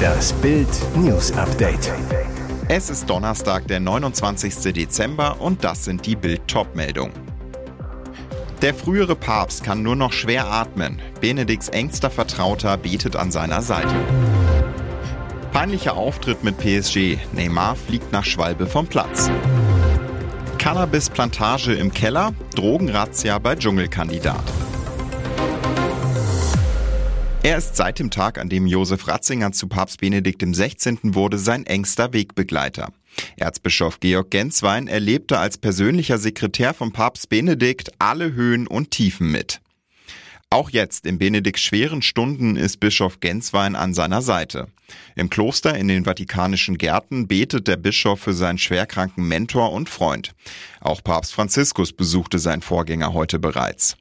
Das Bild News Update. Es ist Donnerstag, der 29. Dezember und das sind die Bild-Top-Meldungen. Der frühere Papst kann nur noch schwer atmen. Benedikts engster Vertrauter betet an seiner Seite. Peinlicher Auftritt mit PSG. Neymar fliegt nach Schwalbe vom Platz. Cannabis-Plantage im Keller, Drogenrazzia bei Dschungelkandidat. Er ist seit dem Tag, an dem Josef Ratzinger zu Papst Benedikt XVI. wurde, sein engster Wegbegleiter. Erzbischof Georg Genswein erlebte als persönlicher Sekretär von Papst Benedikt alle Höhen und Tiefen mit. Auch jetzt in Benedikts schweren Stunden ist Bischof Genswein an seiner Seite. Im Kloster in den Vatikanischen Gärten betet der Bischof für seinen schwerkranken Mentor und Freund. Auch Papst Franziskus besuchte sein Vorgänger heute bereits.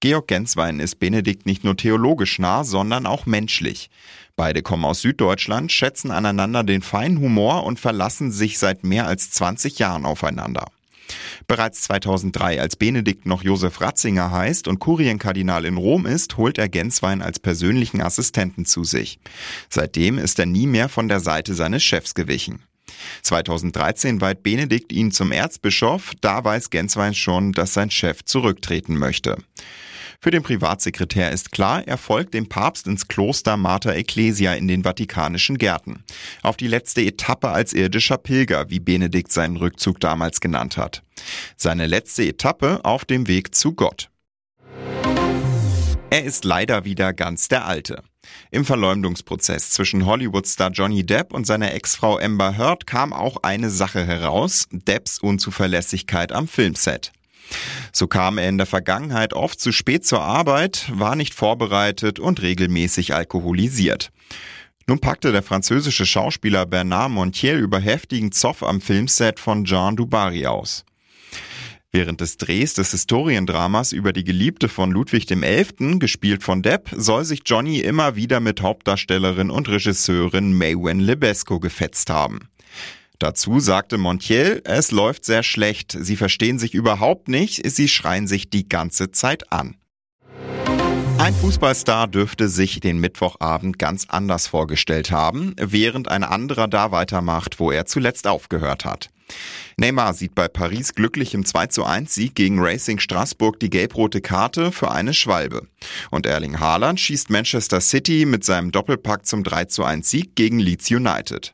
Georg Genswein ist Benedikt nicht nur theologisch nah, sondern auch menschlich. Beide kommen aus Süddeutschland, schätzen aneinander den feinen Humor und verlassen sich seit mehr als 20 Jahren aufeinander. Bereits 2003, als Benedikt noch Josef Ratzinger heißt und Kurienkardinal in Rom ist, holt er Genswein als persönlichen Assistenten zu sich. Seitdem ist er nie mehr von der Seite seines Chefs gewichen. 2013 weiht Benedikt ihn zum Erzbischof, da weiß Genswein schon, dass sein Chef zurücktreten möchte. Für den Privatsekretär ist klar, er folgt dem Papst ins Kloster Mater Ecclesia in den Vatikanischen Gärten. Auf die letzte Etappe als irdischer Pilger, wie Benedikt seinen Rückzug damals genannt hat. Seine letzte Etappe auf dem Weg zu Gott. Er ist leider wieder ganz der Alte. Im Verleumdungsprozess zwischen Hollywood-Star Johnny Depp und seiner Ex-Frau Amber Heard kam auch eine Sache heraus, Depps Unzuverlässigkeit am Filmset. So kam er in der Vergangenheit oft zu spät zur Arbeit, war nicht vorbereitet und regelmäßig alkoholisiert. Nun packte der französische Schauspieler Bernard Montiel über heftigen Zoff am Filmset von Jean Dubarry aus. Während des Drehs des Historiendramas über die Geliebte von Ludwig XI., gespielt von Depp, soll sich Johnny immer wieder mit Hauptdarstellerin und Regisseurin Maywen Lebesco gefetzt haben. Dazu sagte Montiel, es läuft sehr schlecht, sie verstehen sich überhaupt nicht, sie schreien sich die ganze Zeit an. Ein Fußballstar dürfte sich den Mittwochabend ganz anders vorgestellt haben, während ein anderer da weitermacht, wo er zuletzt aufgehört hat. Neymar sieht bei Paris glücklich im 2 zu 1 Sieg gegen Racing Straßburg die gelb-rote Karte für eine Schwalbe. Und Erling Haaland schießt Manchester City mit seinem Doppelpack zum 3 zu 1 Sieg gegen Leeds United.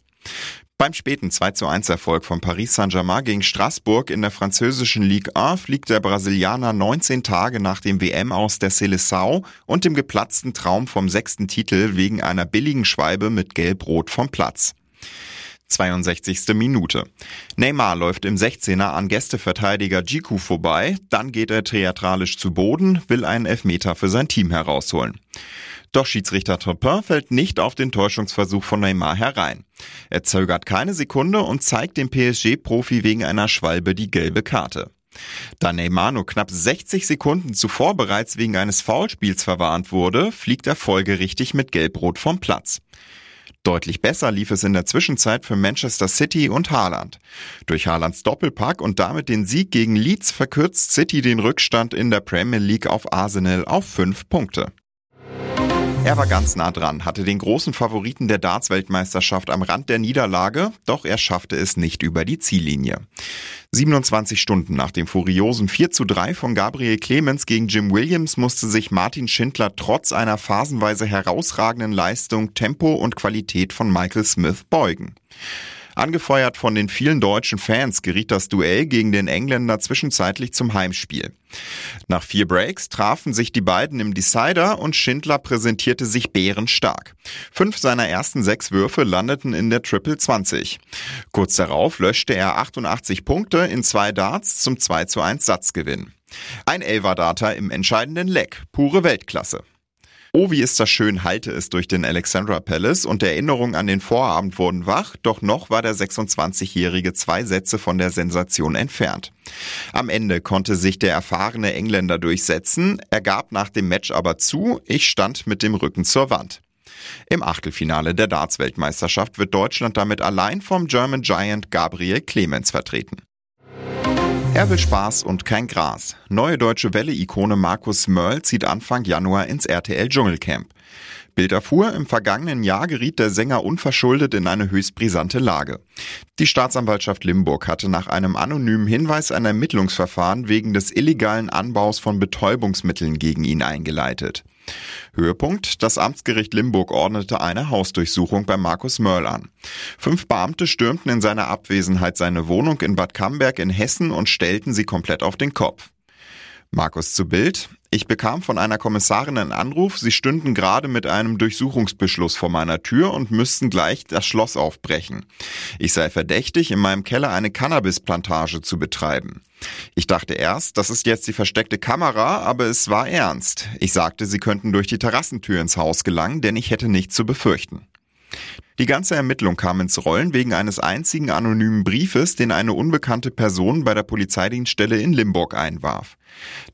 Beim späten 2 zu 1 Erfolg von Paris Saint-Germain gegen Straßburg in der französischen Ligue 1 fliegt der Brasilianer 19 Tage nach dem WM aus der Seleção und dem geplatzten Traum vom sechsten Titel wegen einer billigen Schwalbe mit Gelb-Rot vom Platz. 62. Minute. Neymar läuft im 16er an Gästeverteidiger Jiku vorbei, dann geht er theatralisch zu Boden, will einen Elfmeter für sein Team herausholen. Doch Schiedsrichter Topin fällt nicht auf den Täuschungsversuch von Neymar herein. Er zögert keine Sekunde und zeigt dem PSG-Profi wegen einer Schwalbe die gelbe Karte. Da Neymar nur knapp 60 Sekunden zuvor bereits wegen eines Foulspiels verwarnt wurde, fliegt er folgerichtig mit Gelbrot vom Platz. Deutlich besser lief es in der Zwischenzeit für Manchester City und Haaland. Durch Haalands Doppelpack und damit den Sieg gegen Leeds verkürzt City den Rückstand in der Premier League auf Arsenal auf fünf Punkte. Er war ganz nah dran, hatte den großen Favoriten der Darts-Weltmeisterschaft am Rand der Niederlage, doch er schaffte es nicht über die Ziellinie. 27 Stunden nach dem furiosen 4 zu 3 von Gabriel Clemens gegen Jim Williams musste sich Martin Schindler trotz einer phasenweise herausragenden Leistung, Tempo und Qualität von Michael Smith beugen. Angefeuert von den vielen deutschen Fans geriet das Duell gegen den Engländer zwischenzeitlich zum Heimspiel. Nach vier Breaks trafen sich die beiden im Decider und Schindler präsentierte sich bärenstark. Fünf seiner ersten sechs Würfe landeten in der Triple 20. Kurz darauf löschte er 88 Punkte in zwei Darts zum 2 zu 1 Satzgewinn. Ein Elva-Data im entscheidenden Leck, pure Weltklasse. Oh, wie ist das schön, halte es durch den Alexandra Palace und Erinnerungen an den Vorabend wurden wach, doch noch war der 26-Jährige zwei Sätze von der Sensation entfernt. Am Ende konnte sich der erfahrene Engländer durchsetzen, er gab nach dem Match aber zu, ich stand mit dem Rücken zur Wand. Im Achtelfinale der Darts-Weltmeisterschaft wird Deutschland damit allein vom German Giant Gabriel Clemens vertreten. Er will Spaß und kein Gras. Neue deutsche Welle-Ikone Markus Mörl zieht Anfang Januar ins RTL Dschungelcamp. Bild erfuhr, im vergangenen Jahr geriet der Sänger unverschuldet in eine höchst brisante Lage. Die Staatsanwaltschaft Limburg hatte nach einem anonymen Hinweis ein Ermittlungsverfahren wegen des illegalen Anbaus von Betäubungsmitteln gegen ihn eingeleitet. Höhepunkt, das Amtsgericht Limburg ordnete eine Hausdurchsuchung bei Markus Mörl an. Fünf Beamte stürmten in seiner Abwesenheit seine Wohnung in Bad Camberg in Hessen und stellten sie komplett auf den Kopf. Markus zu Bild. Ich bekam von einer Kommissarin einen Anruf, sie stünden gerade mit einem Durchsuchungsbeschluss vor meiner Tür und müssten gleich das Schloss aufbrechen. Ich sei verdächtig, in meinem Keller eine Cannabisplantage zu betreiben. Ich dachte erst, das ist jetzt die versteckte Kamera, aber es war ernst. Ich sagte, sie könnten durch die Terrassentür ins Haus gelangen, denn ich hätte nichts zu befürchten. Die ganze Ermittlung kam ins Rollen wegen eines einzigen anonymen Briefes, den eine unbekannte Person bei der Polizeidienststelle in Limburg einwarf.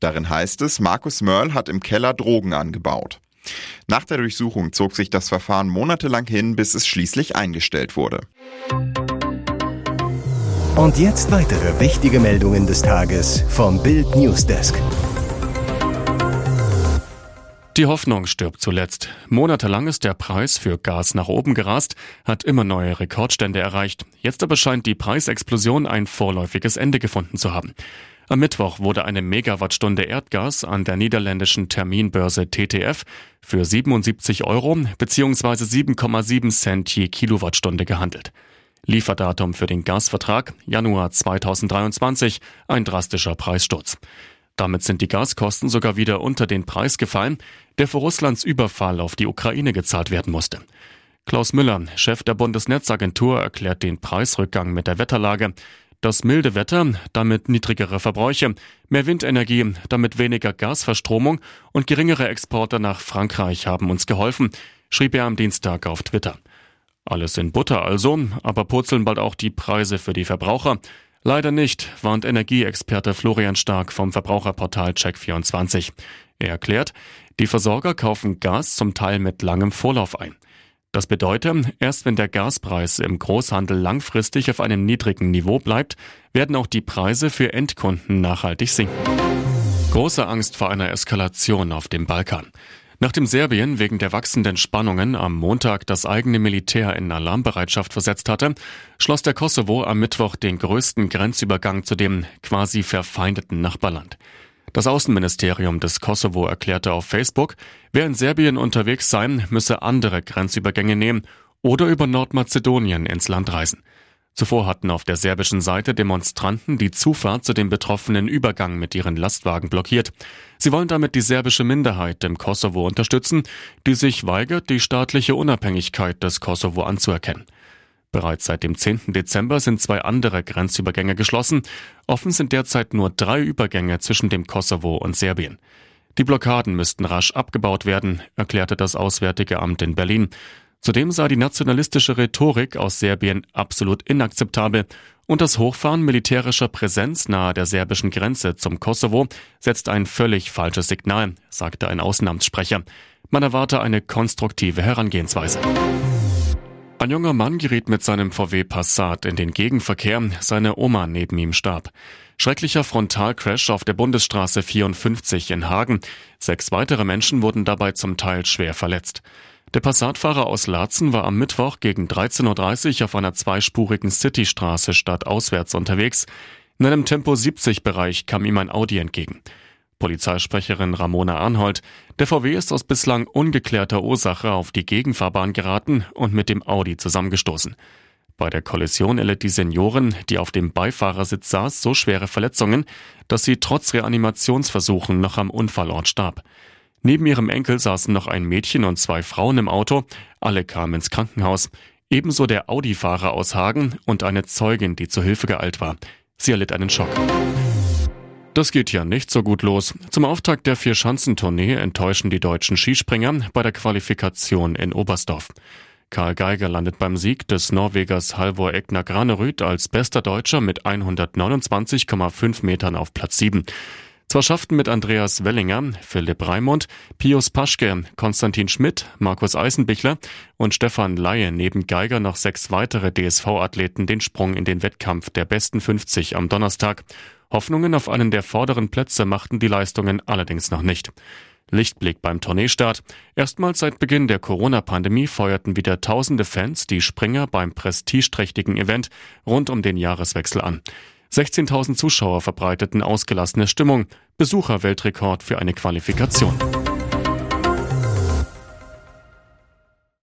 Darin heißt es, Markus Mörl hat im Keller Drogen angebaut. Nach der Durchsuchung zog sich das Verfahren monatelang hin, bis es schließlich eingestellt wurde. Und jetzt weitere wichtige Meldungen des Tages vom Bild Newsdesk. Die Hoffnung stirbt zuletzt. Monatelang ist der Preis für Gas nach oben gerast, hat immer neue Rekordstände erreicht. Jetzt aber scheint die Preisexplosion ein vorläufiges Ende gefunden zu haben. Am Mittwoch wurde eine Megawattstunde Erdgas an der niederländischen Terminbörse TTF für 77 Euro bzw. 7,7 Cent je Kilowattstunde gehandelt. Lieferdatum für den Gasvertrag Januar 2023, ein drastischer Preissturz. Damit sind die Gaskosten sogar wieder unter den Preis gefallen, der für Russlands Überfall auf die Ukraine gezahlt werden musste. Klaus Müller, Chef der Bundesnetzagentur, erklärt den Preisrückgang mit der Wetterlage. Das milde Wetter, damit niedrigere Verbräuche, mehr Windenergie, damit weniger Gasverstromung und geringere Exporte nach Frankreich haben uns geholfen, schrieb er am Dienstag auf Twitter. Alles in Butter also, aber purzeln bald auch die Preise für die Verbraucher. Leider nicht, warnt Energieexperte Florian Stark vom Verbraucherportal Check24. Er erklärt, die Versorger kaufen Gas zum Teil mit langem Vorlauf ein. Das bedeutet, erst wenn der Gaspreis im Großhandel langfristig auf einem niedrigen Niveau bleibt, werden auch die Preise für Endkunden nachhaltig sinken. Große Angst vor einer Eskalation auf dem Balkan. Nachdem Serbien wegen der wachsenden Spannungen am Montag das eigene Militär in Alarmbereitschaft versetzt hatte, schloss der Kosovo am Mittwoch den größten Grenzübergang zu dem quasi verfeindeten Nachbarland. Das Außenministerium des Kosovo erklärte auf Facebook, wer in Serbien unterwegs sein, müsse andere Grenzübergänge nehmen oder über Nordmazedonien ins Land reisen. Zuvor hatten auf der serbischen Seite Demonstranten die Zufahrt zu dem betroffenen Übergang mit ihren Lastwagen blockiert. Sie wollen damit die serbische Minderheit im Kosovo unterstützen, die sich weigert, die staatliche Unabhängigkeit des Kosovo anzuerkennen. Bereits seit dem 10. Dezember sind zwei andere Grenzübergänge geschlossen. Offen sind derzeit nur drei Übergänge zwischen dem Kosovo und Serbien. Die Blockaden müssten rasch abgebaut werden, erklärte das Auswärtige Amt in Berlin. Zudem sei die nationalistische Rhetorik aus Serbien absolut inakzeptabel und das Hochfahren militärischer Präsenz nahe der serbischen Grenze zum Kosovo setzt ein völlig falsches Signal, sagte ein Außenamtssprecher. Man erwarte eine konstruktive Herangehensweise. Ein junger Mann geriet mit seinem VW Passat in den Gegenverkehr, seine Oma neben ihm starb. Schrecklicher Frontalcrash auf der Bundesstraße 54 in Hagen. Sechs weitere Menschen wurden dabei zum Teil schwer verletzt. Der Passatfahrer aus Laatzen war am Mittwoch gegen 13.30 Uhr auf einer zweispurigen Citystraße stadtauswärts unterwegs. In einem Tempo 70 Bereich kam ihm ein Audi entgegen. Polizeisprecherin Ramona Arnhold, der VW ist aus bislang ungeklärter Ursache auf die Gegenfahrbahn geraten und mit dem Audi zusammengestoßen. Bei der Kollision erlitt die Seniorin, die auf dem Beifahrersitz saß, so schwere Verletzungen, dass sie trotz Reanimationsversuchen noch am Unfallort starb. Neben ihrem Enkel saßen noch ein Mädchen und zwei Frauen im Auto. Alle kamen ins Krankenhaus. Ebenso der Audi-Fahrer aus Hagen und eine Zeugin, die zur Hilfe geeilt war. Sie erlitt einen Schock. Das geht ja nicht so gut los. Zum Auftakt der Vier-Schanzentournee enttäuschen die deutschen Skispringer bei der Qualifikation in Oberstdorf. Karl Geiger landet beim Sieg des Norwegers Halvor Egner Granerüth als bester Deutscher mit 129,5 Metern auf Platz 7. Zwar schafften mit Andreas Wellinger, Philipp Raimund, Pius Paschke, Konstantin Schmidt, Markus Eisenbichler und Stefan Laie neben Geiger noch sechs weitere DSV-Athleten den Sprung in den Wettkampf der besten 50 am Donnerstag. Hoffnungen auf einen der vorderen Plätze machten die Leistungen allerdings noch nicht. Lichtblick beim Tourneestart. Erstmals seit Beginn der Corona-Pandemie feuerten wieder tausende Fans die Springer beim prestigeträchtigen Event rund um den Jahreswechsel an. 16.000 Zuschauer verbreiteten ausgelassene Stimmung. Besucherweltrekord für eine Qualifikation.